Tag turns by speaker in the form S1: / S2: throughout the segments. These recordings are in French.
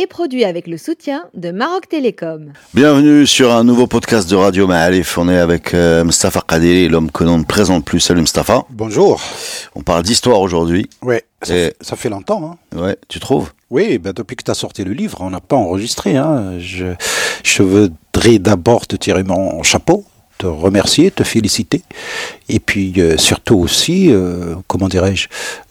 S1: est produit avec le soutien de Maroc Télécom.
S2: Bienvenue sur un nouveau podcast de Radio Ma'alif. On est avec euh, Mustafa Kadiri, l'homme que l'on ne présente plus. Salut Mustafa.
S3: Bonjour.
S2: On parle d'histoire aujourd'hui.
S3: Ouais, ça,
S2: Et-
S3: fait, ça fait longtemps. Hein.
S2: Ouais, tu trouves?
S3: Oui, ben depuis que tu as sorti le livre, on n'a pas enregistré. Hein. Je, je voudrais d'abord te tirer mon chapeau, te remercier, te féliciter, et puis euh, surtout aussi, euh, comment dirais-je,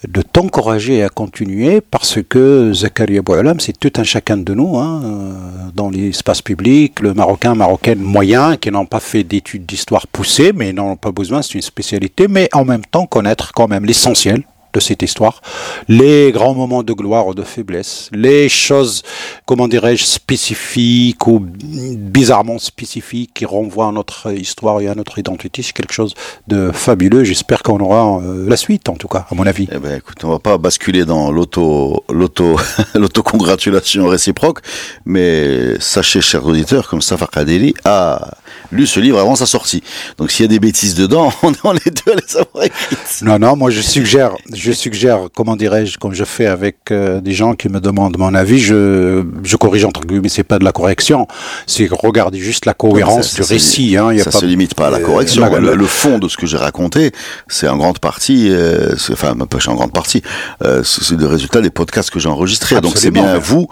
S3: de t'encourager à continuer parce que Zakaria Boualam, c'est tout un chacun de nous, hein, euh, dans l'espace public, le Marocain, Marocaine moyen, qui n'ont pas fait d'études d'histoire poussées, mais n'en ont pas besoin, c'est une spécialité, mais en même temps connaître quand même l'essentiel de cette histoire, les grands moments de gloire ou de faiblesse, les choses, comment dirais-je, spécifiques ou bizarrement spécifiques qui renvoient à notre histoire et à notre identité, c'est quelque chose de fabuleux. J'espère qu'on aura euh, la suite, en tout cas, à mon avis.
S2: Eh ben, écoute, on va pas basculer dans l'auto, l'auto, l'autocongratulation réciproque, mais sachez, chers auditeurs, comme Mustafa Kadiri a lu ce livre avant sa sortie. Donc, s'il y a des bêtises dedans, on est les deux à les avoir écrites.
S3: Non, non, moi je suggère, je suggère, comment dirais-je, comme je fais avec euh, des gens qui me demandent mon avis, je, je corrige entre guillemets, c'est pas de la correction, c'est regarder juste la cohérence
S2: Ça,
S3: du récit. Hein, il y a
S2: ça
S3: pas,
S2: se limite pas à la
S3: euh,
S2: correction. le, fond de ce que j'ai raconté, c'est en grande partie, euh, enfin, pas en grande partie, euh, c'est le résultat des podcasts que j'ai enregistrés. Donc c'est bien vous,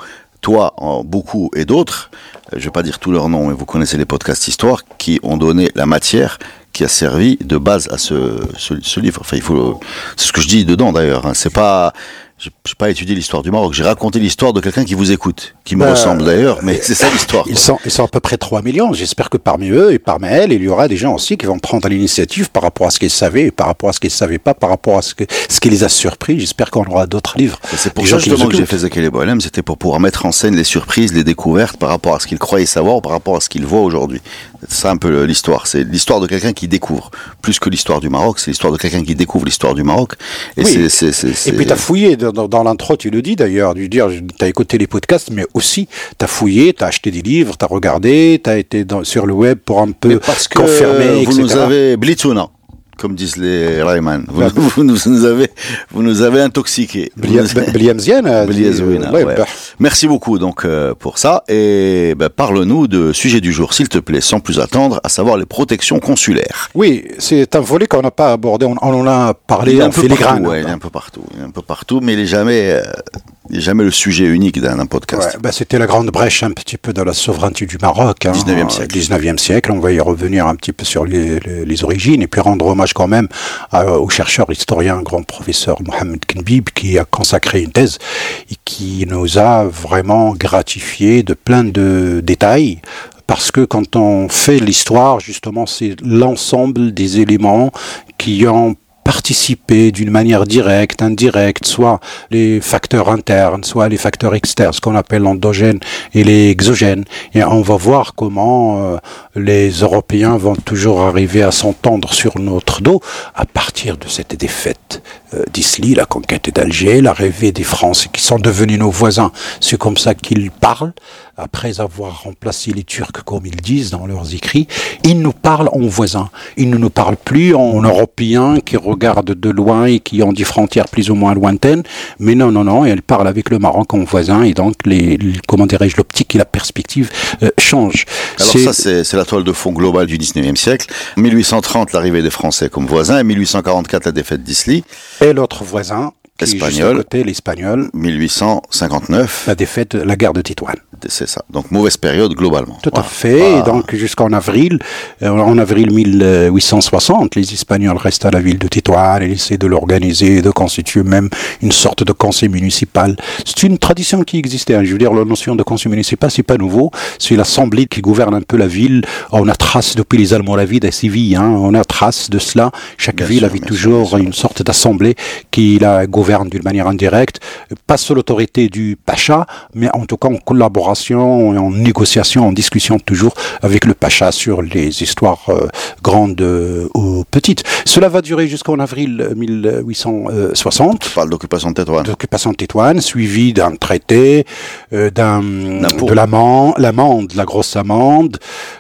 S2: toi, en beaucoup et d'autres, euh, je vais pas dire tous leurs noms, mais vous connaissez les podcasts histoire, qui ont donné la matière qui a servi de base à ce, ce, ce livre. Enfin, il faut, c'est ce que je dis dedans d'ailleurs. Hein. C'est pas, j'ai j'ai pas étudié l'histoire du Maroc. J'ai raconté l'histoire de quelqu'un qui vous écoute, qui me
S3: Bah,
S2: ressemble d'ailleurs, mais c'est ça l'histoire.
S3: Ils sont, ils sont à peu près 3 millions. J'espère que parmi eux et parmi elles, il y aura des gens aussi qui vont prendre l'initiative par rapport à ce qu'ils savaient et par rapport à ce qu'ils ne savaient pas, par rapport à ce, que, ce qui les a surpris. J'espère qu'on aura d'autres livres.
S2: Et C'est pour ça justement que j'ai fait Zakele Boilem, c'était pour pouvoir mettre en scène les surprises, les découvertes par rapport à ce qu'il croyait savoir, par rapport à ce qu'il voit aujourd'hui. C'est ça un peu l'histoire. C'est l'histoire de quelqu'un qui découvre. Plus que l'histoire du Maroc, c'est l'histoire de quelqu'un qui découvre l'histoire du Maroc. Et
S3: Oui.
S2: c'est,
S3: Et puis tu as fouillé, dans, dans- l'intro tu le dis d'ailleurs, tu dire, tu as écouté les podcasts, mais aussi tu as fouillé, tu as acheté des livres, tu as regardé, tu as été dans- sur le web pour un peu
S2: Mais parce que
S3: confirmer,
S2: vous
S3: etc.
S2: nous avez blitzuna, comme disent les Rayman. Vous,
S3: Bah,
S2: vous nous, vous nous avez intoxiqués. Vous nous avez-
S3: bah,
S2: Merci beaucoup donc euh, pour ça et ben, parle-nous de sujet du jour s'il te plaît sans plus attendre à savoir les protections consulaires.
S3: Oui, c'est un volet qu'on n'a pas abordé, on, on en a parlé
S2: Il est
S3: en
S2: un peu
S3: filigrane.
S2: partout, ouais, il est un peu partout, il est un peu partout mais il est jamais euh, jamais le sujet unique d'un podcast.
S3: Ouais, bah, c'était la grande brèche un petit peu dans la souveraineté du Maroc. Hein,
S2: 19e siècle.
S3: 19e siècle, on va y revenir un petit peu sur les, les- les origines et puis rendre hommage quand même à- au chercheur historien, grand professeur Mohamed Kenbib qui a consacré une thèse et qui nous a vraiment gratifié de plein de détails. Parce que quand on fait l'histoire, justement, c'est l'ensemble des éléments qui ont participer d'une manière directe, indirecte, soit les facteurs internes, soit les facteurs externes, ce qu'on appelle l'endogène et les exogènes. Et on va voir comment euh, les Européens vont toujours arriver à s'entendre sur notre dos à partir de cette défaite euh, d'Isly, la conquête d'Alger, l'arrivée des Français qui sont devenus nos voisins. C'est comme ça qu'ils parlent, après avoir remplacé les Turcs, comme ils disent dans leurs écrits. Ils nous parlent en voisins. Ils ne nous parlent plus en Européens qui regardent de loin et qui ont des frontières plus ou moins lointaines. Mais non, non, non, ils parlent avec le Maroc en voisin et donc, les, les- comment dirais-je, l'optique et la perspective euh, changent.
S2: Alors ça, c'est la toile de fond globale du 19e siècle. 1830, l'arrivée des Français comme voisins, et 1844, la défaite d'Isly.
S3: L'autre voisin,
S2: Espagnol.
S3: côté, l'espagnol,
S2: 1859,
S3: la défaite, la guerre de Tétouan.
S2: c'est ça. Donc mauvaise période globalement.
S3: Tout à fait. Et donc jusqu'en avril, euh, en avril 1860, les Espagnols restent à la ville de Tétouan et essaient de l'organiser, de constituer même une sorte de conseil municipal. C'est une tradition qui existait. hein. Je veux dire, la notion de conseil municipal, c'est pas nouveau. C'est l'assemblée qui gouverne un peu la ville. On a trace depuis les Almoravides à Séville. Hein, on a trace de cela. Chaque
S2: Bien
S3: ville
S2: sûr,
S3: avait toujours une sorte d'assemblée qui la gouverne gouverne d'une manière indirecte, pas sous l'autorité du pacha, mais en tout cas en collaboration, en négociation, en discussion toujours avec le pacha sur les histoires euh, grandes ou petites. Cela va durer jusqu'en avril 1860.
S2: Tu parles d'occupation de Tétouan.
S3: D'occupation de Tétouan, suivi d'un traité, d'un de l'amende, la grosse amende,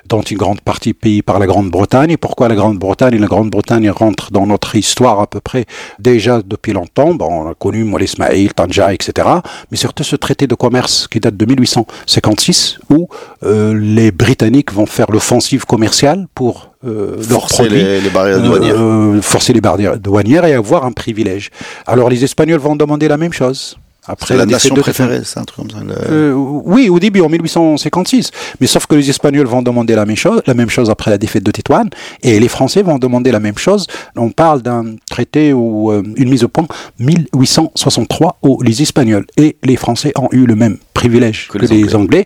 S3: dont une grande partie payée par la Grande-Bretagne. Et pourquoi la Grande-Bretagne? La Grande-Bretagne rentre dans notre histoire à peu près déjà depuis longtemps. Bon, on a connu Moulay Ismail, Tanja, etc. Mais surtout ce traité de commerce qui date de 1856, où euh, les Britanniques vont faire l'offensive commerciale pour
S2: euh, forcer les, barrières douanières.
S3: Euh, forcer les barrières douanières et avoir un privilège. Alors les Espagnols vont demander la même chose.
S2: Après la, nation préférée, c'est un truc comme ça.
S3: Euh, oui, au début, en 1856. Mais sauf que les Espagnols vont demander la même chose, la même chose après la défaite de Tétouan, et les Français vont demander la même chose. On parle d'un traité ou euh, une mise au point 1863 où les Espagnols et les Français ont eu le même privilège que, les, Anglais.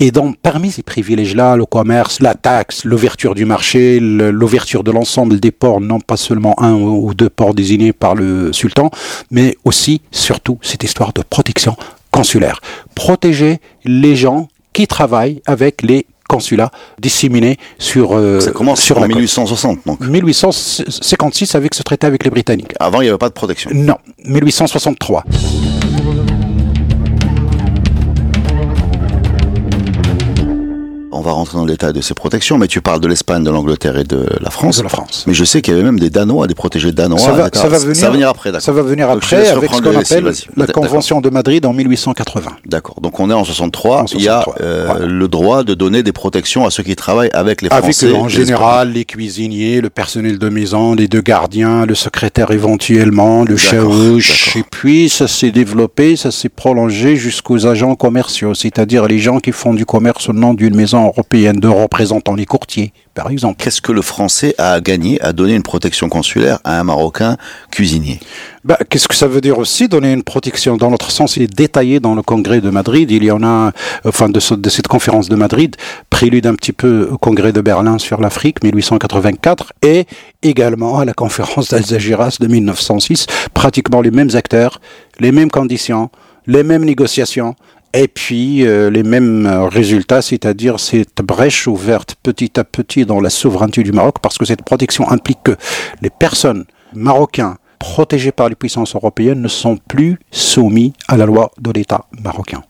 S3: Et donc, parmi ces privilèges-là, le commerce, la taxe, l'ouverture du marché, l'ouverture de l'ensemble des ports, non pas seulement un ou deux ports désignés par le sultan, mais aussi, surtout, cette histoire de protection consulaire. Protéger les gens qui travaillent avec les consulats disséminés sur
S2: euh, Ça commence
S3: sur
S2: en 1860 donc.
S3: 1856 avec ce traité avec les Britanniques.
S2: Avant il n'y avait pas de protection.
S3: Non, 1863.
S2: On va rentrer dans le détail de ces protections, mais tu parles de l'Espagne, de l'Angleterre et de la France.
S3: De la France.
S2: Mais je sais qu'il y avait même des Danois, des protégés danois.
S3: Ça va,
S2: ça
S3: va, venir, après, d'accord. Ça va venir après avec ce qu'on appelle la Convention de Madrid en 1880.
S2: D'accord. Donc on est en 63. il y a euh, le droit de donner des protections à ceux qui travaillent avec les Français.
S3: Avec en général les cuisiniers, le personnel de maison, les deux gardiens, le secrétaire éventuellement, le chaouche. Et puis ça s'est développé, ça s'est prolongé jusqu'aux agents commerciaux, c'est-à-dire les gens qui font du commerce au nom d'une maison européenne de représentants les courtiers, par exemple.
S2: Qu'est-ce que le Français a gagné à donner une protection consulaire à un Marocain cuisinier?
S3: Bah, Qu'est-ce que ça veut dire aussi donner une protection? Dans notre sens, il est détaillé dans le congrès de Madrid. Il y en a, enfin, de, de cette conférence de Madrid, prélude un petit peu au congrès de Berlin sur l'Afrique, 1884, et également à la conférence d'Alsagiras de 1906. Pratiquement les mêmes acteurs, les mêmes conditions, les mêmes négociations, et puis euh, les mêmes résultats, c'est-à-dire cette brèche ouverte petit à petit dans la souveraineté du Maroc, parce que cette protection implique que les personnes marocaines protégées par les puissances européennes ne sont plus soumis à la loi de l'État marocain.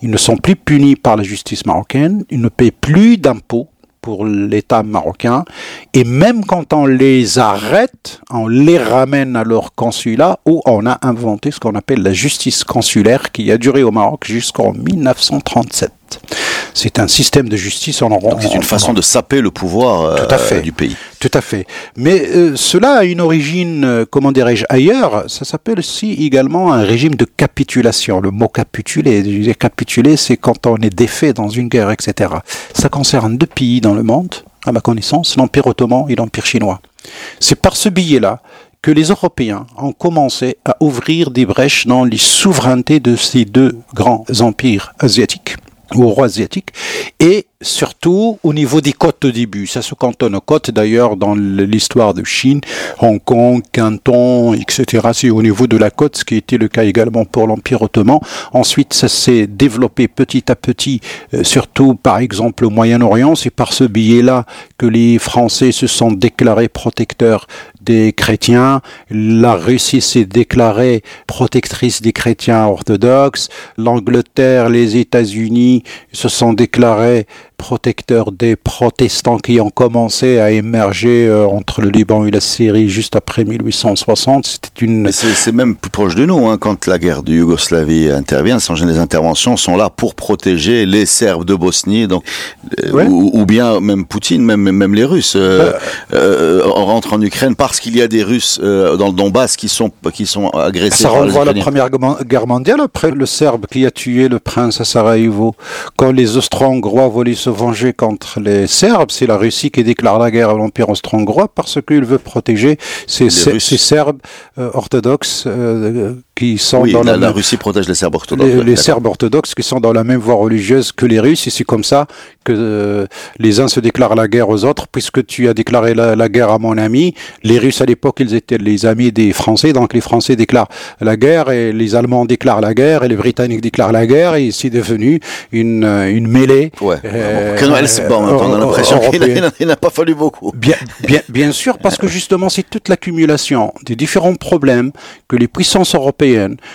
S3: Ils ne sont plus punis par la justice marocaine, ils ne paient plus d'impôts pour l'État marocain. Et même quand on les arrête, on les ramène à leur consulat où on a inventé ce qu'on appelle la justice consulaire qui a duré au Maroc jusqu'en 1937. C'est un système de justice en
S2: Donc c'est une façon de saper le pouvoir euh, du pays.
S3: Tout à fait. Mais euh, cela a une origine, euh, comment dirais-je, ailleurs. Ça s'appelle aussi également un régime de capitulation. Le mot capituler, capituler, c'est quand on est défait dans une guerre, etc. Ça concerne deux pays dans le monde, à ma connaissance, l'Empire ottoman et l'Empire chinois. C'est par ce billet-là que les Européens ont commencé à ouvrir des brèches dans les souverainetés de ces deux grands empires asiatiques ou rois asiatiques et surtout au niveau des côtes au début. Ça se cantonne aux côtes d'ailleurs dans l'histoire de Chine, Hong Kong, Canton, etc. C'est au niveau de la côte, ce qui était le cas également pour l'Empire ottoman. Ensuite, ça s'est développé petit à petit, euh, surtout par exemple au Moyen-Orient. C'est par ce billet-là que les Français se sont déclarés protecteurs des chrétiens. La Russie s'est déclarée protectrice des chrétiens orthodoxes. L'Angleterre, les États-Unis se sont déclarés protecteur des protestants qui ont commencé à émerger euh, entre le Liban et la Syrie juste après 1860. C'était une.
S2: C'est même plus proche de nous. Hein, quand la guerre de Yougoslavie intervient, les interventions sont là pour protéger les Serbes de Bosnie, donc euh, ou, bien même Poutine, même même les Russes euh, euh rentrent en Ukraine parce qu'il y a des Russes dans le Donbass qui sont qui sont agressés.
S3: Ça renvoie à la Première Guerre mondiale après le Serbe qui a tué le prince à Sarajevo quand les Austro-Hongrois voulaient se venger contre les Serbes, c'est la Russie qui déclare la guerre à l'Empire austro-hongrois parce qu'il veut protéger ces, Serbes euh, orthodoxes euh, qui sont
S2: Oui,
S3: dans
S2: la, Russie protège les Serbes orthodoxes.
S3: les, les. Serbes orthodoxes qui sont dans la même voie religieuse que les Russes, et c'est comme ça que euh, les uns se déclarent la guerre aux autres, puisque tu as déclaré la, la guerre à mon ami. Les Russes à l'époque, ils étaient les amis des Français, donc les Français déclarent la guerre, et les Allemands déclarent la guerre, et les Britanniques déclarent la guerre, et c'est devenu une, une mêlée.
S2: Ouais.
S3: euh,
S2: Bon, c'est bon, on a
S3: euh,
S2: l'impression qu'il n'a pas fallu beaucoup.
S3: Bien, bien, bien sûr, parce que justement, c'est toute l'accumulation des différents problèmes que les puissances européennes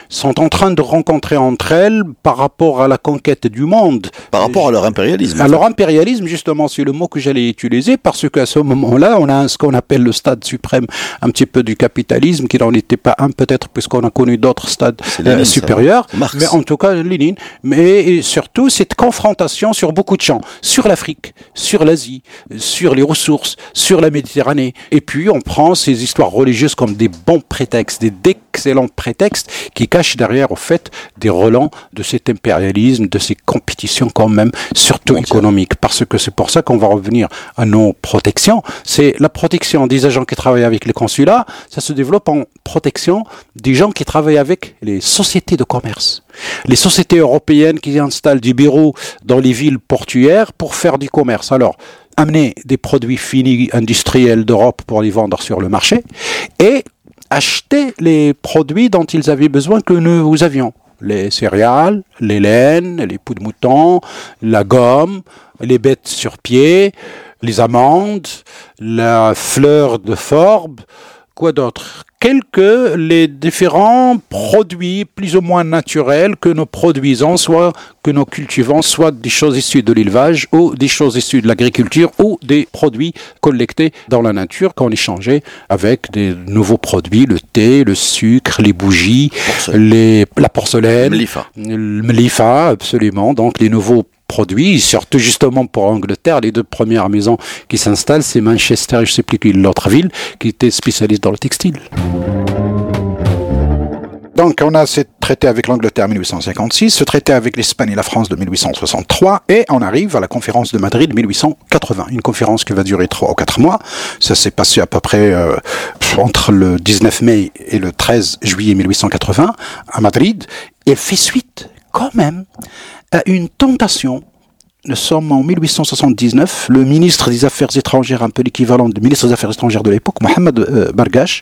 S3: sont en train de rencontrer entre elles par rapport à la conquête du monde.
S2: Par rapport à leur impérialisme.
S3: À leur impérialisme, justement, c'est le mot que j'allais utiliser parce qu'à ce moment-là, on a ce qu'on appelle le stade suprême un petit peu du capitalisme, qui n'en était pas un peut-être puisqu'on a connu d'autres stades
S2: Lénine,
S3: euh,
S2: ça.
S3: supérieurs. Mais en tout cas, Lénine. Mais surtout, cette confrontation sur beaucoup de champs, sur l'Afrique, sur l'Asie, sur les ressources, sur la Méditerranée. Et puis, on prend ces histoires religieuses comme des bons prétextes, des d'excellents prétextes qui cachent derrière, au fait, des relents de cet impérialisme, de ces compétitions quand même, surtout
S2: Mondial.
S3: économiques. Parce que c'est pour ça qu'on va revenir à nos protections. C'est la protection des agents qui travaillent avec les consulats, ça se développe en protection des gens qui travaillent avec les sociétés de commerce. Les sociétés européennes qui installent des bureaux dans les villes portuaires pour faire du commerce. Alors, amener des produits finis industriels d'Europe pour les vendre sur le marché et acheter les produits dont ils avaient besoin que nous avions. Les céréales, les laines, les poux de mouton, la gomme, les bêtes sur pied, les amandes, la fleur de forbe, quoi d'autre? Quelques les différents produits plus ou moins naturels que nous produisons, soit que nous cultivons, soit des choses issues de l'élevage ou des choses issues de l'agriculture ou des produits collectés dans la nature qu'on échangeait avec des nouveaux produits, le thé, le sucre, les bougies,
S2: Porcelaine.
S3: les, la porcelaine,
S2: Mlifa.
S3: le Mlifa, absolument. Donc les nouveaux produits, surtout justement pour Angleterre, les deux premières maisons qui s'installent, c'est Manchester et je ne sais plus l'autre ville, qui était spécialiste dans le textile. Donc on a ce traité avec l'Angleterre en 1856, ce traité avec l'Espagne et la France de 1863, et on arrive à la conférence de Madrid 1880, une conférence qui va durer trois ou quatre mois. Ça s'est passé à peu près euh, entre le 19 mai et le 13 juillet 1880 à Madrid. Et elle fait suite quand même à une tentation nous sommes en 1879. Le ministre des Affaires étrangères, un peu l'équivalent du ministre des Affaires étrangères de l'époque, Mohamed euh, Bargash,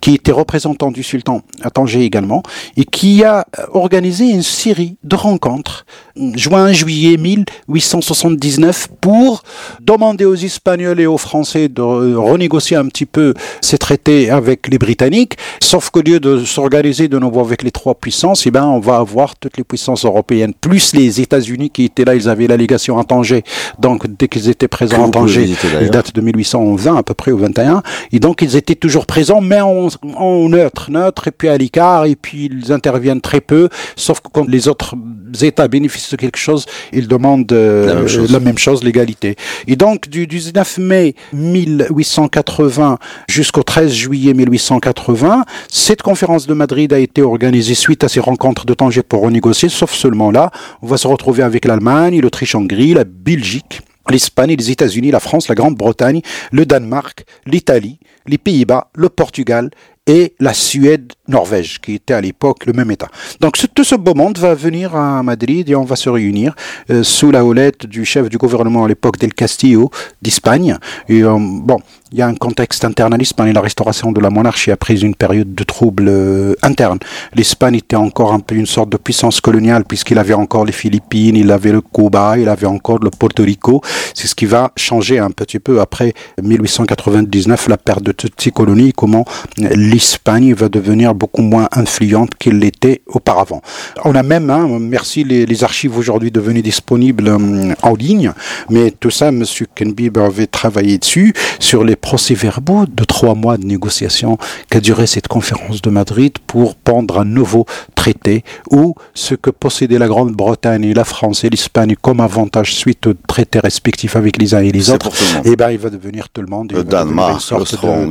S3: qui était représentant du sultan à Tanger également, et qui a organisé une série de rencontres, juin-juillet 1879, pour demander aux Espagnols et aux Français de renégocier un petit peu ces traités avec les Britanniques. Sauf qu'au lieu de s'organiser de nouveau avec les trois puissances, eh ben, on va avoir toutes les puissances européennes, plus les États-Unis qui étaient là, ils avaient l'allégation à Tanger. Donc, dès qu'ils étaient présents à Tanger,
S2: visiter,
S3: ils datent de 1820 à peu près, au 21. Et donc, ils étaient toujours présents, mais en, en neutre, neutre, et puis à l'écart, et puis ils interviennent très peu, sauf que quand les autres États bénéficient quelque chose, ils demandent euh,
S2: La même chose.
S3: la même chose, l'égalité. Et donc, du 19 mai 1880 jusqu'au 13 juillet 1880, cette conférence de Madrid a été organisée suite à ces rencontres de Tanger pour renégocier, sauf seulement là, on va se retrouver avec l'Allemagne, l'Autriche-Hongrie, la Belgique, l'Espagne, les États-Unis, la France, la Grande-Bretagne, le Danemark, l'Italie, les Pays-Bas, le Portugal et la Suède, Norvège, qui était à l'époque le même État. Donc tout ce beau monde va venir à Madrid et on va se réunir euh, sous la houlette du chef du gouvernement à l'époque del Castillo d'Espagne. Euh, bon, il y a un contexte internaliste et la restauration de la monarchie après une période de troubles euh, internes. L'Espagne était encore un peu une sorte de puissance coloniale puisqu'il avait encore les Philippines, il avait le Cuba, il avait encore le Porto Rico. C'est ce qui va changer un petit peu après 1899, la perte de toutes ces colonies, comment l'Espagne va devenir beaucoup moins influente qu'elle l'était auparavant. On a même, hein, merci les, archives aujourd'hui devenues disponibles hum, en ligne, mais tout ça, Monsieur Kenbib avait travaillé dessus sur les procès-verbaux de trois mois de négociation qu'a duré cette conférence de Madrid pour pendre un nouveau traité où ce que possédaient la Grande-Bretagne et la France et l'Espagne comme avantage suite aux traités respectifs avec les uns et les autres,
S2: monde.
S3: eh ben, il va devenir tout le monde.
S2: Le Danemark,
S3: une sorte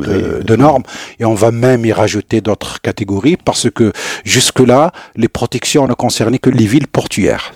S3: de, de- de normes. Et on va même y rajouter d'autres catégories parce que jusque-là, les protections ne concernaient que les villes portuaires.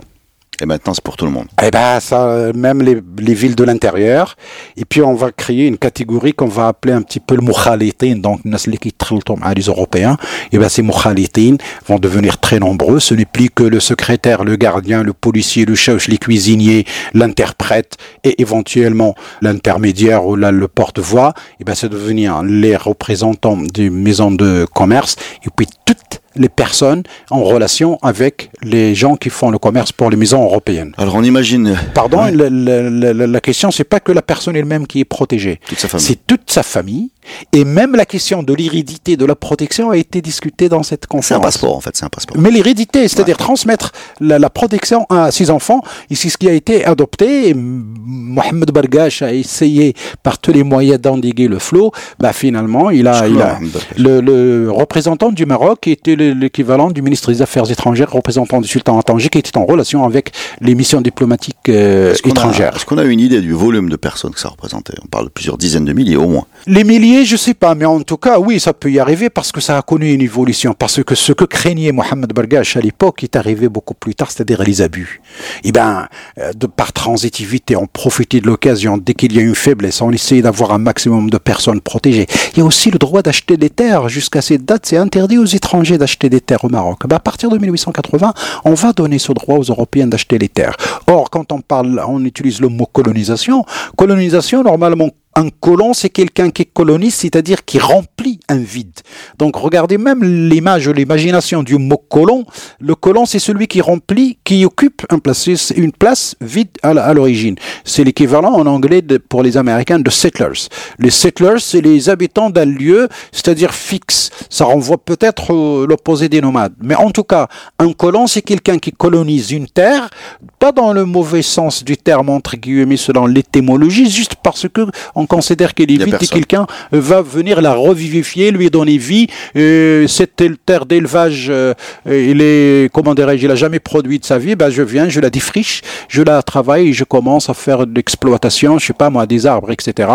S2: Et maintenant, c'est pour tout le monde.
S3: Eh ben, ça, même les, les villes de l'intérieur. Et puis, on va créer une catégorie qu'on va appeler un petit peu le mukhalitin. Donc, les Européens, et ben, ces mukhalitin vont devenir très nombreux. Ce n'est plus que le secrétaire, le gardien, le policier, le chef, les cuisiniers, l'interprète et éventuellement l'intermédiaire ou là, le porte-voix. Et ben, c'est devenir les représentants des maisons de commerce. Et puis, toutes les personnes en relation avec les gens qui font le commerce pour les maisons européennes.
S2: Alors on imagine.
S3: Pardon, la, la, la, la, question c'est pas que la personne elle-même qui est protégée. C'est toute sa famille. Et même la question de l'hérédité de la protection a été discutée dans cette conférence.
S2: C'est un passeport en fait, c'est un passeport.
S3: Mais l'hérédité, c'est-à-dire ouais. transmettre la, la, protection à ses enfants, et c'est ce qui a été adopté. Et Mohamed Bargash a essayé par tous les moyens d'endiguer le flot. Bah finalement, il a, il a le, le, représentant du Maroc était l'équivalent du ministre des Affaires étrangères, représentant du sultan à Tanger, qui était en relation avec les missions diplomatiques euh,
S2: est
S3: étrangères.
S2: Est-ce qu'on a une idée du volume de personnes que ça représentait? On parle de plusieurs dizaines de milliers au moins.
S3: Les milliers je sais pas, mais en tout cas, oui, ça peut y arriver parce que ça a connu une évolution. Parce que ce que craignait Mohamed Bargash à l'époque est arrivé beaucoup plus tard, c'est-à-dire les abus. Et ben, de par transitivité, on profitait de l'occasion dès qu'il y a une faiblesse, on essayait d'avoir un maximum de personnes protégées. Il y a aussi le droit d'acheter des terres. Jusqu'à cette date, c'est interdit aux étrangers d'acheter des terres au Maroc. Ben, à partir de 1880, on va donner ce droit aux Européens d'acheter les terres. Or, quand on parle, on utilise le mot colonisation. Colonisation, normalement, un colon, c'est quelqu'un qui colonise, c'est-à-dire qui remplit un vide. Donc regardez même l'image, l'imagination du mot colon. Le colon, c'est celui qui remplit, qui occupe un place, une place vide à l'origine. C'est l'équivalent en anglais pour les Américains de settlers. Les settlers, c'est les habitants d'un lieu, c'est-à-dire fixe. Ça renvoie peut-être l'opposé des nomades. Mais en tout cas, un colon, c'est quelqu'un qui colonise une terre, pas dans le mauvais sens du terme entre guillemets selon l'étymologie, juste parce que considère qu'elle est vide et quelqu'un va venir la revivifier, lui donner vie. Euh, cette terre d'élevage, euh, il est, comment dirais-je, il a jamais produit de sa vie. Ben, je viens, je la défriche, je la travaille, je commence à faire de l'exploitation, je sais pas moi, des arbres, etc.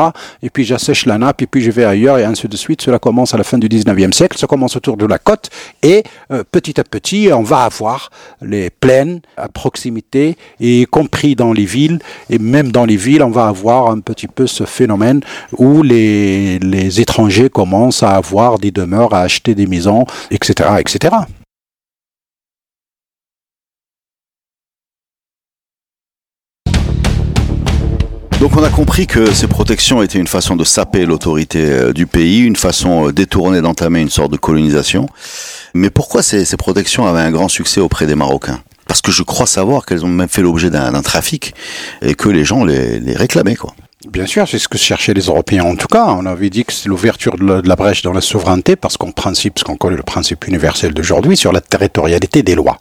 S3: Et puis j'assèche la nappe et puis je vais ailleurs et ainsi de suite. Cela commence à la fin du 19e siècle. Ça commence autour de la côte et euh, petit à petit, on va avoir les plaines à proximité et y compris dans les villes et même dans les villes, on va avoir un petit peu ce phénomène où les, étrangers commencent à avoir des demeures, à acheter des maisons, etc., etc.
S2: Donc on a compris que ces protections étaient une façon de saper l'autorité du pays, une façon détournée d'entamer une sorte de colonisation. Mais pourquoi ces, ces protections avaient un grand succès auprès des Marocains? Parce que je crois savoir qu'elles ont même fait l'objet d'un trafic et que les gens les, les réclamaient, quoi.
S3: Bien sûr, c'est ce que cherchaient les Européens. En tout cas, on avait dit que c'est l'ouverture de, de, la brèche dans la souveraineté, parce qu'en principe, ce qu'on connaît le principe universel d'aujourd'hui, sur la territorialité des lois.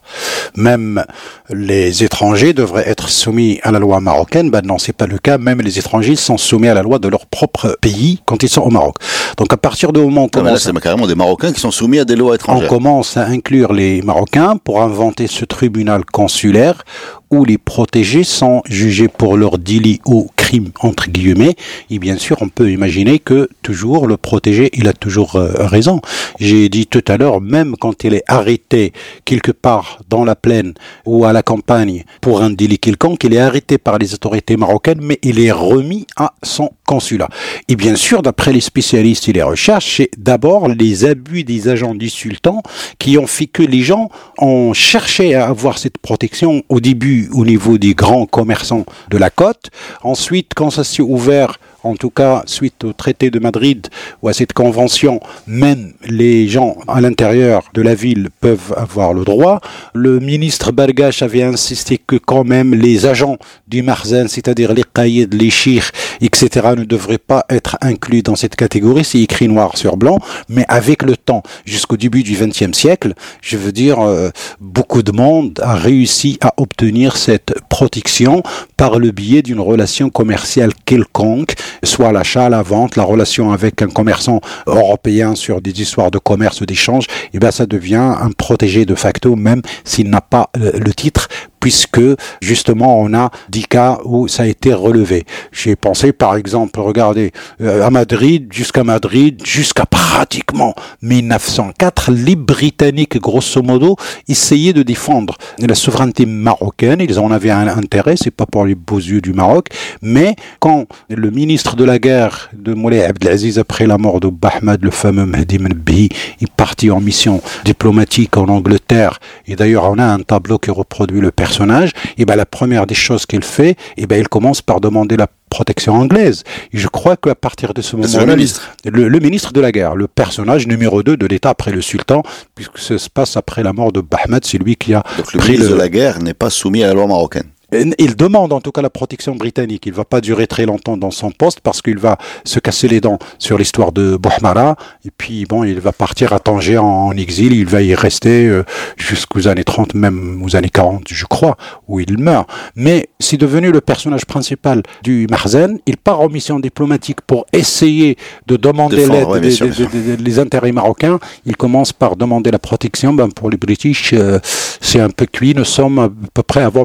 S3: Même les étrangers devraient être soumis à la loi marocaine. Ben non, c'est pas le cas. Même les étrangers sont soumis à la loi de leur propre pays quand ils sont au Maroc. Donc à partir du moment où on
S2: commence, c'est carrément des Marocains qui sont soumis à des lois étrangères.
S3: On commence à inclure les Marocains pour inventer ce tribunal consulaire où les protégés sont jugés pour leur délit ou crime entre guillemets et bien sûr on peut imaginer que toujours le protégé il a toujours euh, raison j'ai dit tout à l'heure même quand il est arrêté quelque part dans la plaine ou à la campagne pour un délit quelconque il est arrêté par les autorités marocaines mais il est remis à son consulat et bien sûr d'après les spécialistes et les recherches c'est d'abord les abus des agents du sultan qui ont fait que les gens ont cherché à avoir cette protection au début au niveau des grands commerçants de la côte. Ensuite, quand ça s'est ouvert en tout cas suite au traité de Madrid ou à cette convention, même les gens à l'intérieur de la ville peuvent avoir le droit. Le ministre Bargash avait insisté que quand même les agents du Marzen, c'est-à-dire les caïds, les chirs, etc., ne devraient pas être inclus dans cette catégorie, c'est écrit noir sur blanc, mais avec le temps, jusqu'au début du XXe siècle, je veux dire, euh, beaucoup de monde a réussi à obtenir cette protection par le biais d'une relation commerciale quelconque soit l'achat, la vente, la relation avec un commerçant européen sur des histoires de commerce ou d'échange, et bien ça devient un protégé de facto, même s'il n'a pas le titre puisque justement on a 10 cas où ça a été relevé. J'ai pensé par exemple, regardez, euh, à Madrid, jusqu'à Madrid, jusqu'à pratiquement 1904, les Britanniques, grosso modo, essayaient de défendre la souveraineté marocaine. Ils en avaient un intérêt, c'est pas pour les beaux yeux du Maroc, mais quand le ministre de la guerre de Moulay Abdelaziz, après la mort de Bahmad, le fameux Mahdi Menbi, est parti en mission diplomatique en Angleterre, et d'ailleurs on a un tableau qui reproduit le personnage, et ben la première des choses qu'il fait, et ben il commence par demander la protection anglaise. Et je crois qu'à partir de ce moment-là,
S2: le ministre.
S3: Le, le ministre de la guerre, le personnage numéro 2 de l'État après le sultan, puisque ça se passe après la mort de Bahmad, c'est lui qui a
S2: Donc le
S3: pris
S2: ministre
S3: le-
S2: de la guerre n'est pas soumis à la loi marocaine.
S3: Il demande en tout cas la protection britannique. Il va pas durer très longtemps dans son poste parce qu'il va se casser les dents sur l'histoire de Bouhmara. Et puis bon, il va partir à Tanger en, exil. Il va y rester euh, jusqu'aux années 30, même aux années 40, je crois, où il meurt. Mais c'est devenu le personnage principal du Marzen. Il part en mission diplomatique pour essayer de demander l'aide
S2: ouais,
S3: des, intérêts marocains. Il commence par demander la protection. Ben, pour les British, euh, c'est un peu cuit. Nous sommes à peu près avant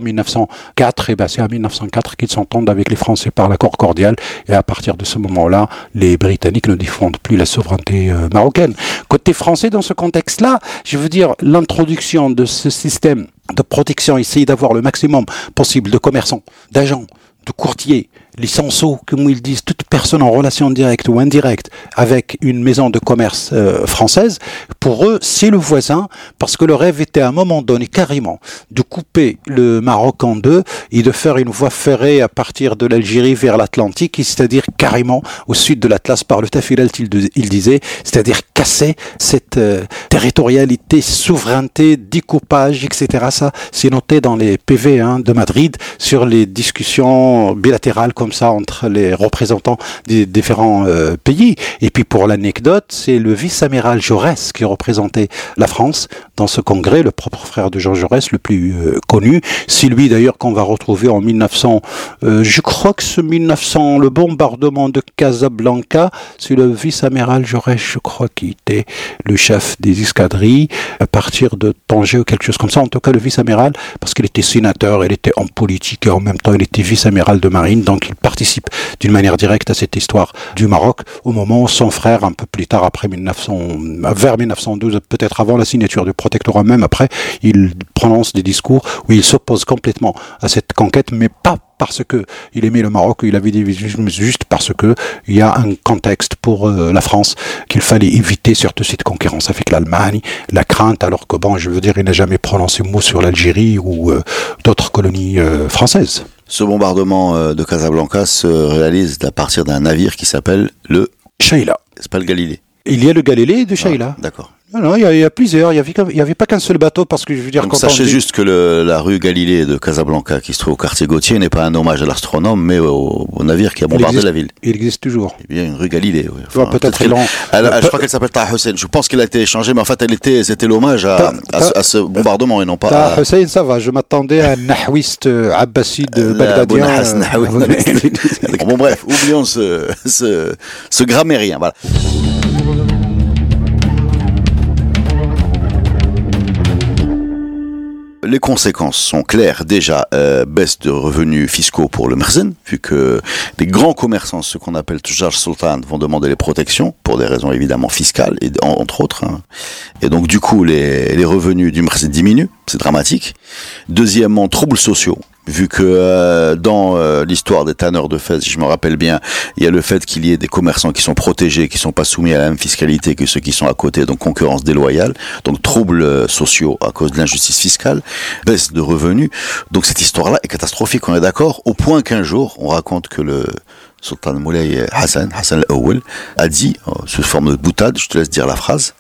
S3: 1904. Et ben, c'est en 1904 qu'ils s'entendent avec les Français par l'accord cordial. Et à partir de ce moment-là, les Britanniques ne défendent plus la souveraineté euh, marocaine. Côté français, dans ce contexte-là, je veux dire, l'introduction de ce système de protection, essayer d'avoir le maximum possible de commerçants, d'agents, de courtiers, les censos, comme ils disent, toute personne en relation directe ou indirecte avec une maison de commerce euh, française, pour eux, c'est le voisin, parce que le rêve était à un moment donné carrément de couper le Maroc en deux et de faire une voie ferrée à partir de l'Algérie vers l'Atlantique, c'est-à-dire carrément au sud de l'Atlas par le Tafilalt, il disait, c'est-à-dire casser cette euh, territorialité, souveraineté, découpage, etc. Ça, c'est noté dans les PV hein, de Madrid sur les discussions bilatérales comme ça entre les représentants des différents euh, pays. Et puis pour l'anecdote, c'est le vice-amiral Jaurès qui représentait la France dans ce congrès, le propre frère de Jean Jaurès, le plus euh, connu. C'est lui d'ailleurs qu'on va retrouver en 1900. euh, je crois que ce 1900, le bombardement de Casablanca, c'est le vice-amiral Jaurès, je crois, qui était le chef des escadrilles à partir de Tanger ou quelque chose comme ça. En tout cas, le vice-amiral, parce qu'il était sénateur, il était en politique et en même temps il était vice-amiral de marine, donc participe d'une manière directe à cette histoire du Maroc au moment où son frère, un peu plus tard, après 1900, vers 1912, peut-être avant la signature du protectorat, même après, il prononce des discours où il s'oppose complètement à cette conquête, mais pas parce que il aimait le Maroc, il avait des visions, mais juste parce que il y a un contexte pour euh, la France qu'il fallait éviter, surtout cette concurrence avec l'Allemagne, la crainte, alors que bon, je veux dire, il n'a jamais prononcé mot sur l'Algérie ou euh, d'autres colonies euh, françaises.
S2: Ce bombardement euh, de Casablanca se réalise à partir d'un navire qui s'appelle le.
S3: Sheila.
S2: C'est pas le Galilée.
S3: Il y a le Galilée de.
S2: Ah, D'accord.
S3: Non, non, il y, a, il y a plusieurs. Il y avait, pas qu'un seul bateau parce que je veux dire
S2: Donc sachez
S3: dit-
S2: juste que le- la rue Galilée de Casablanca, qui se trouve au quartier Gauthier, n'est pas un hommage à l'astronome, mais au, au navire qui a bombardé
S3: existe,
S2: la ville.
S3: Il existe toujours.
S2: Il y a une rue Galilée. Oui.
S3: Peut-être
S2: elle-
S3: peut-
S2: je crois qu'elle s'appelle Taha Hussein. Je pense qu'elle a été échangée, mais en fait, elle était, c'était l'hommage à, ce-
S3: ta-
S2: à ce bombardement et non pas
S3: T'as
S2: à.
S3: Hussein, ça va. Je m'attendais à un nahwiste euh, bagdadien.
S2: Bonahas
S3: euh,
S2: Nahawi.
S3: euh,
S2: bon, bref, oublions ce, ce, ce grammairien. Voilà. Les conséquences sont claires. Déjà, euh, baisse de revenus fiscaux pour le Merzen, vu que les grands commerçants, ce qu'on appelle Tujar Sultan, vont demander les protections, pour des raisons évidemment fiscales, et, en- entre autres. hein. Et donc, du coup, les, les revenus du Merzen diminuent. C'est dramatique. Deuxièmement, troubles sociaux. Vu que euh, dans euh, l'histoire des tanneurs de Fès, si je me rappelle bien, il y a le fait qu'il y ait des commerçants qui sont protégés, qui sont pas soumis à la même fiscalité que ceux qui sont à côté, donc concurrence déloyale, donc troubles euh, sociaux à cause de l'injustice fiscale, baisse de revenus. Donc cette histoire-là est catastrophique, on est d'accord, au point qu'un jour, on raconte que le Sultan Moulay Hassan, Hassan al-Awwal, a dit, euh, sous forme de boutade, je te laisse dire la phrase,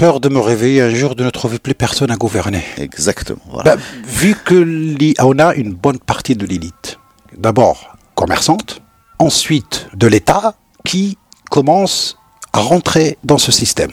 S3: peur de me réveiller un jour de ne trouver plus personne à gouverner.
S2: exactement, voilà.
S3: Bah, vu que on a une bonne partie de l'élite, d'abord commerçante, ensuite de l'État qui commence à rentrer dans ce système.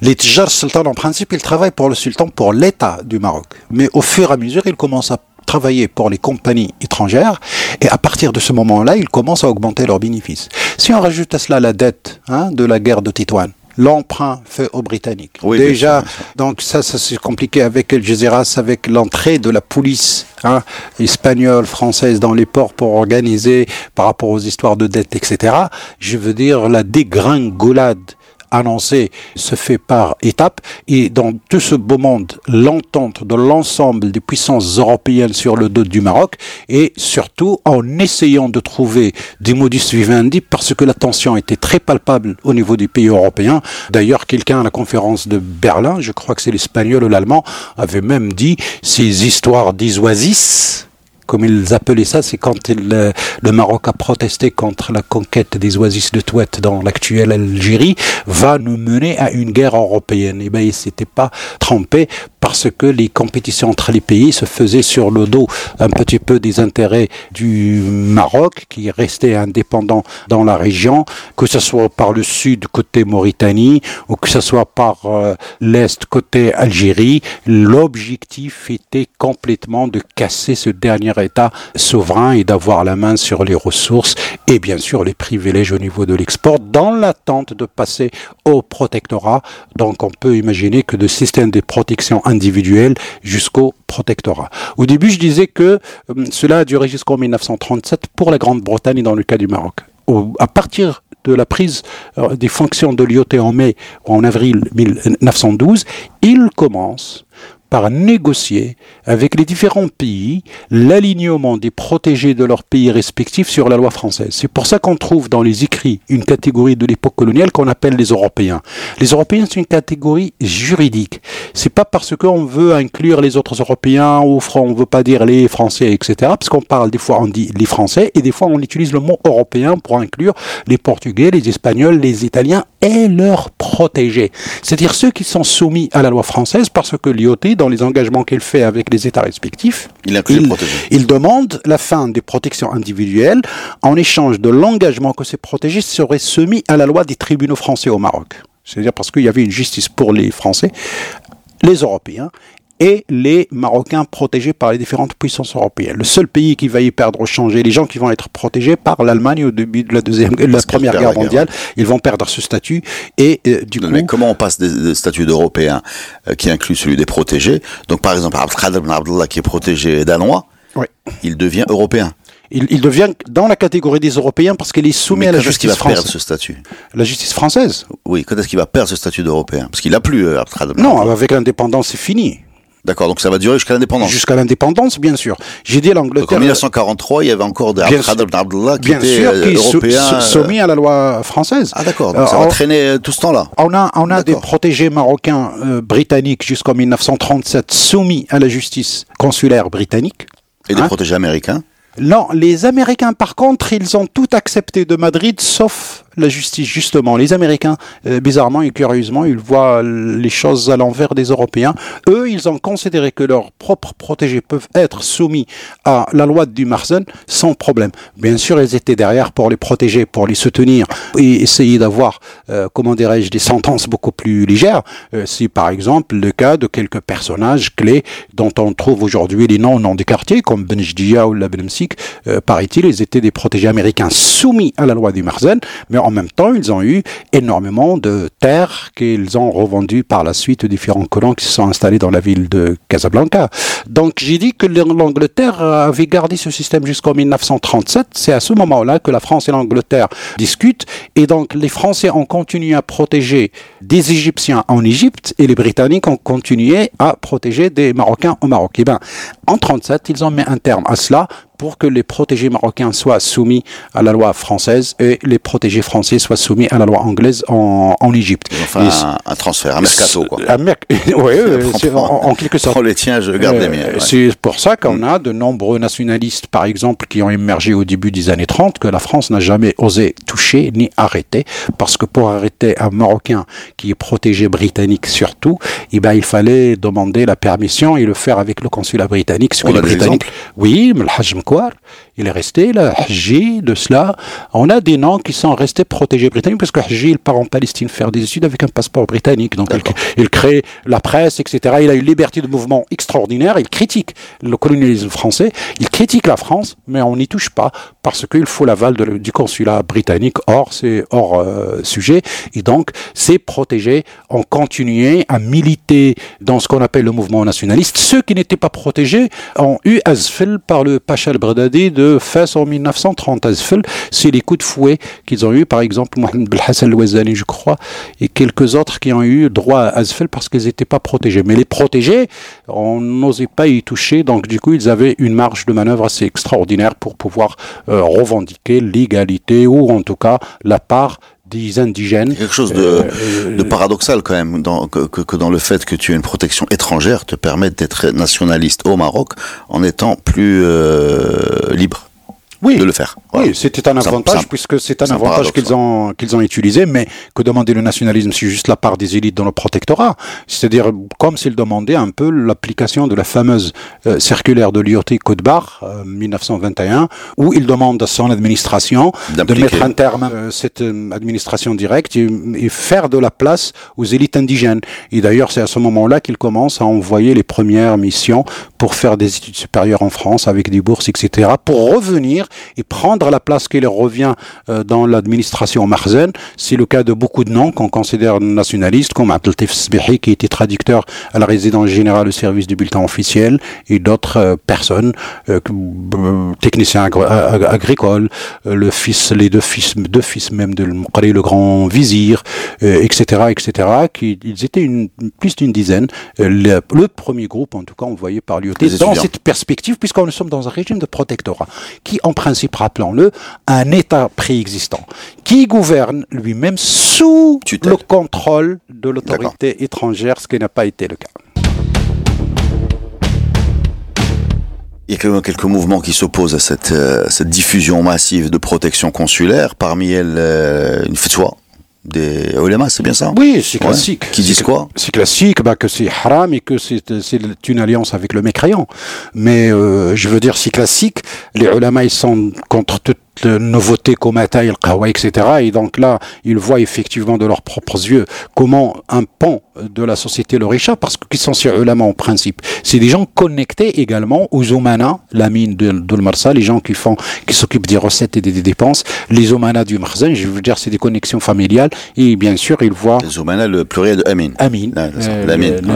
S3: Les Tjar Sultan, en principe, ils travaillent pour le sultan, pour l'État du Maroc. Mais au fur et à mesure, ils commencent à travailler pour les compagnies étrangères et à partir de ce moment-là, ils commencent à augmenter leurs bénéfices. Si on rajoute à cela la dette hein, de la guerre de Tétouan, l'emprunt fait aux Britanniques.
S2: Oui,
S3: Déjà, donc ça, ça c'est compliqué avec El Gezeras, avec l'entrée de la police hein, espagnole, française dans les ports pour organiser par rapport aux histoires de dettes, etc. Je veux dire, la dégringolade annoncée se fait par étapes et dans tout ce beau monde, l'entente de l'ensemble des puissances européennes sur le dos du Maroc et surtout en essayant de trouver des modus vivendi parce que la tension était très palpable au niveau des pays européens. D'ailleurs, quelqu'un à la conférence de Berlin, je crois que c'est l'espagnol ou l'allemand, avait même dit ces histoires d'isoisis comme ils appelaient ça, c'est quand euh, le Maroc a protesté contre la conquête des oasis de Touet dans l'actuelle Algérie, va nous mener à une guerre européenne. Et ben, il s'était pas trompé parce que les compétitions entre les pays se faisaient sur le dos un petit peu des intérêts du Maroc, qui restait indépendant dans la région, que ce soit par le sud côté Mauritanie ou que ce soit par euh, l'est côté Algérie. L'objectif était complètement de casser ce dernier État souverain et d'avoir la main sur les ressources et bien sûr les privilèges au niveau de l'export dans l'attente de passer au protectorat. Donc on peut imaginer que de système de protection individuelle jusqu'au protectorat. Au début, je disais que euh, cela a duré jusqu'en 1937 pour la Grande-Bretagne et dans le cas du Maroc. Au- à partir de la prise euh, des fonctions de l'IOT en mai ou en avril 1912, il commence par négocier avec les différents pays l'alignement des protégés de leurs pays respectifs sur la loi française. C'est pour ça qu'on trouve dans les écrits une catégorie de l'époque coloniale qu'on appelle les Européens. Les Européens, c'est une catégorie juridique. C'est pas parce qu'on veut inclure les autres Européens ou on veut pas dire les Français, etc. Parce qu'on parle des fois on dit les Français et des fois on utilise le mot européen pour inclure les Portugais, les Espagnols, les Italiens et leurs protégés. C'est-à-dire ceux qui sont soumis à la loi française parce que l'IOT, dans les engagements qu'elle fait avec les États respectifs,
S2: Il
S3: il, il demande la fin des protections individuelles en échange de l'engagement que ces protégés seraient soumis à la loi des tribunaux français au Maroc. C'est-à-dire parce qu'il y avait une justice pour les Français, les Européens et les Marocains protégés par les différentes puissances européennes. Le seul pays qui va y perdre, changer, les gens qui vont être protégés par l'Allemagne au début de la deuxième, de la
S2: Parce qu'elle
S3: première guerre mondiale, ils vont perdre ce statut et euh, du
S2: Non,
S3: coup,
S2: mais comment on passe des, des statuts d'Européens euh, qui inclut celui des protégés? Donc, par exemple, Abdelkader Ben Abdallah, qui est protégé danois, il devient européen.
S3: il, il devient dans la catégorie des Européens parce qu'il est soumis
S2: Mais
S3: à la
S2: quand est-ce qu'il
S3: justice
S2: va perdre
S3: française.
S2: ce statut?
S3: La justice française
S2: Oui, quand est-ce qu'il va perdre ce statut d'Européen? Parce qu'il a plus euh,
S3: Non, avec l'indépendance, c'est fini.
S2: D'accord, donc ça va durer jusqu'à l'indépendance.
S3: Jusqu'à l'indépendance, bien sûr. J'ai dit
S2: Donc en
S3: l'Angleterre.
S2: 1943, il y avait encore des
S3: Bien
S2: Abdallah qui
S3: Bien
S2: étaient
S3: sûr, qui
S2: euh,
S3: soumis à la loi française.
S2: Ah d'accord, donc
S3: Euh,
S2: ça va traîner euh, tout ce temps-là.
S3: On a, on a des protégés marocains euh, britanniques jusqu'en 1937 soumis à la justice consulaire britannique.
S2: Et des
S3: Hein
S2: protégés américains?
S3: Non, les Américains, par contre, ils ont tout accepté de Madrid, sauf la justice, justement. Les Américains, euh, bizarrement et curieusement, ils voient les choses à l'envers des Européens. Eux, ils ont considéré que leurs propres protégés peuvent être soumis à la loi du Marsden sans problème. Bien sûr, ils étaient derrière pour les protéger, pour les soutenir et essayer d'avoir, euh, comment dirais-je, des sentences beaucoup plus légères. Euh, si, par exemple, le cas de quelques personnages clés dont on trouve aujourd'hui les noms au nom des quartiers, comme Benjdia ou la euh, paraît-il, ils étaient des protégés américains soumis à la loi du Marsden, mais en même temps, ils ont eu énormément de terres qu'ils ont revendues par la suite aux différents colons qui se sont installés dans la ville de Casablanca. Donc, j'ai dit que l'Angleterre avait gardé ce système jusqu'en 1937. C'est à ce moment-là que la France et l'Angleterre discutent. Et donc, les Français ont continué à protéger des Égyptiens en Égypte et les Britanniques ont continué à protéger des Marocains au Maroc. Et ben, en 37, ils ont mis un terme à cela pour que les protégés marocains soient soumis à la loi française et les protégés français soient soumis à la loi anglaise en, en Égypte.
S2: Enfin,
S3: Et
S2: un, transfert, un mercato, quoi.
S3: un en, en quelque sorte.
S2: Les tiens, je garde les
S3: Euh,
S2: miens. ouais.
S3: C'est pour ça qu'on a de nombreux nationalistes, par exemple, qui ont émergé au début des années 30, que la France n'a jamais osé toucher ni arrêter, parce que pour arrêter un Marocain qui est protégé britannique surtout, eh ben, il fallait demander la permission et le faire avec le consulat britannique. Ce que
S2: On
S3: les Britanniques, oui, mais le Hajj Il est resté là, Hajji, de cela. On a des noms qui sont restés protégés britanniques parce que Hajji, il part en Palestine faire des études avec un passeport britannique. Donc, il, il, crée la presse, etc. Il a une liberté de mouvement extraordinaire. Il critique le colonialisme français. Il critique la France, mais on n'y touche pas parce qu'il faut l'aval du consulat britannique. Or, c'est hors euh, sujet. Et donc, c'est protégé. On continuait à militer dans ce qu'on appelle le mouvement nationaliste. Ceux qui n'étaient pas protégés ont eu Azfel par le Pacha al-Bradadi de Fès en 1930. Azfel, c'est les coups de fouet qu'ils ont eu, par exemple, Mohamed Belhassan al-Wazani, je crois, et quelques autres qui ont eu droit à Azfel parce qu'ils n'étaient pas protégés. Mais les protégés, on n'osait pas y toucher, donc du coup, ils avaient une marge de manœuvre assez extraordinaire pour pouvoir euh, revendiquer l'égalité ou en tout cas la part des indigènes.
S2: Quelque chose de, euh, de paradoxal quand même, dans, que, que, dans le fait que tu aies une protection étrangère te permette d'être nationaliste au Maroc en étant plus euh, libre
S3: oui,
S2: de le faire.
S3: Oui, c'était un avantage puisque c'est un avantage qu'ils ont qu'ils ont utilisé, mais que demander le nationalisme, c'est juste la part des élites dans le protectorat. C'est-à-dire comme s'ils demandaient un peu l'application de la fameuse euh, circulaire de Lyoté Côte-Bar, 1921, où il demande à son administration de mettre un terme à euh, cette euh, administration directe et, et, faire de la place aux élites indigènes. Et d'ailleurs, c'est à ce moment-là qu'il commence à envoyer les premières missions pour faire des études supérieures en France avec des bourses, etc., pour revenir et prendre la place qui leur revient euh, dans l'administration marzen. C'est le cas de beaucoup de noms qu'on considère nationalistes, comme Abdeltif Sbehi, qui était traducteur à la résidence générale au service du bulletin officiel, et d'autres euh, personnes, euh, techniciens agricoles, le fils, les deux fils, deux fils même de le grand vizir, etc., etc., qui, ils étaient une, plus d'une dizaine. Le, premier groupe, en tout cas, envoyé par l'UOT, dans cette perspective, puisqu'on sommes dans un régime de protectorat, qui en principe, rappelons-le, un État préexistant qui gouverne lui-même sous le contrôle de l'autorité étrangère, ce qui n'a pas été le cas.
S2: Il y a quand même quelques mouvements qui s'opposent à cette, euh, cette, diffusion massive de protection consulaire, parmi elles euh, une fatwa des ulama, c'est bien ça
S3: Oui, c'est classique.
S2: Qui disent quoi
S3: C'est classique, bah, que c'est haram et que c'est une alliance avec le mécréant. Mais euh, je veux dire, c'est classique. Les ulama, ils sont contre toute nouveauté comme Ataï, el etc. Et donc là, ils voient effectivement de leurs propres yeux comment un pan de la société le réchappe, parce qu'ils sont si ulama en principe. C'est des gens connectés également aux Omana, la mine de, de Marsa, les gens qui font, qui s'occupent des recettes et des, dépenses, les Omana du Marzen, je veux dire, c'est des connexions familiales, et bien sûr, ils voient...
S2: Les Omana, le pluriel de Amin.
S3: Amin.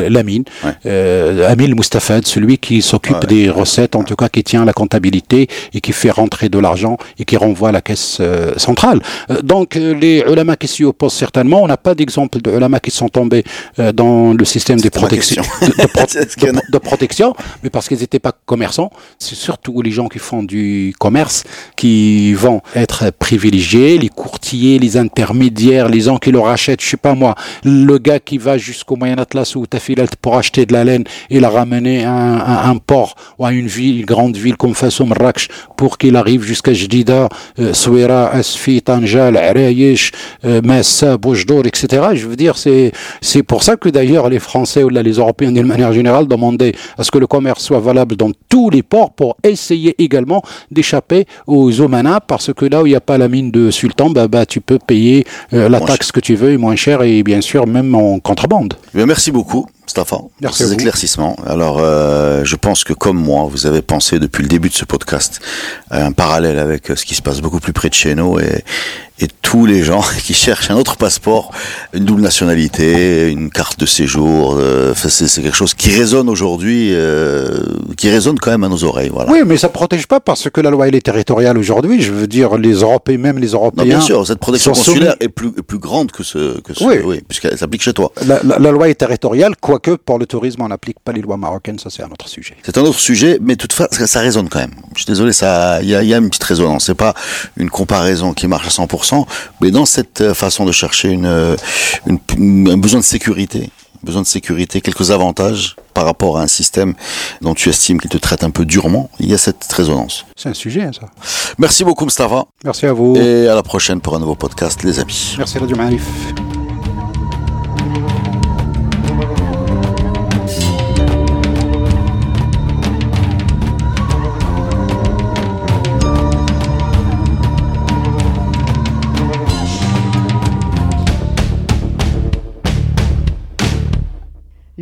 S3: L'amin. Euh, Amin Mustafad, celui qui s'occupe des recettes, en tout cas, qui tient la comptabilité et qui fait rentrer de l'argent et qui renvoie à la caisse euh, centrale. Euh, donc euh, les ulama qui s'y opposent certainement, on n'a pas d'exemple de ulama qui sont tombés dans le système des protections, de, de, protection, mais parce qu'ils n'étaient pas commerçants. C'est surtout les gens qui font du commerce qui vont être privilégiés, les courtiers, les intermédiaires, les gens qui leur achètent, je sais pas moi, le gars qui va jusqu'au Moyen Atlas ou Tafilat pour acheter de la laine et la ramener à un, un port ou à une ville, une grande ville comme Faso Marrakech pour qu'il arrive jusqu'à Jdida Souira, Asfi, Tanjal, Arayesh, Massa, Boujdour, etc. Je veux dire, c'est, pour ça que d'ailleurs les Français ou les Européens d'une manière générale demandaient à ce que le commerce soit valable dans tous les ports pour essayer également d'échapper aux Omanas parce que là où il n'y a pas la mine de Sultan, bah, bah tu peux payer euh, la taxe que tu veux et moins cher et bien sûr même en contrebande.
S2: merci beaucoup. Mustafa, pour ces éclaircissements. Alors, euh, je pense que comme moi, vous avez pensé depuis le début de ce podcast à un parallèle avec ce qui se passe beaucoup plus près de chez nous et, et tous les gens qui cherchent un autre passeport, une double nationalité, une carte de séjour, euh, c'est quelque chose qui résonne aujourd'hui, euh, qui résonne quand même à nos oreilles. Voilà.
S3: Oui, mais ça protège pas parce que la loi elle est territoriale aujourd'hui. Je veux dire, les Européens, même les Européens.
S2: Non, bien sûr, cette protection consulaire est plus, plus grande que ce, que ce
S3: oui,
S2: oui puisqu'elle s'applique chez toi.
S3: La, la, la, loi est territoriale, quoique pour le tourisme on n'applique pas les lois marocaines, ça c'est un autre sujet.
S2: C'est un autre sujet, mais toutefois ça résonne quand même. Je suis désolé, ça, il y a, y a une petite résonance. C'est pas une comparaison qui marche à 100% mais dans cette euh, façon de chercher une, euh, une, un besoin de sécurité, besoin de sécurité, quelques avantages par rapport à un système dont tu estimes qu'il te traite un peu durement, il y a cette résonance.
S3: C'est un sujet, ça.
S2: Merci beaucoup, Mustafa.
S3: Merci à vous.
S2: Et à la prochaine pour un nouveau podcast, les amis.
S3: Merci, Radio Marif.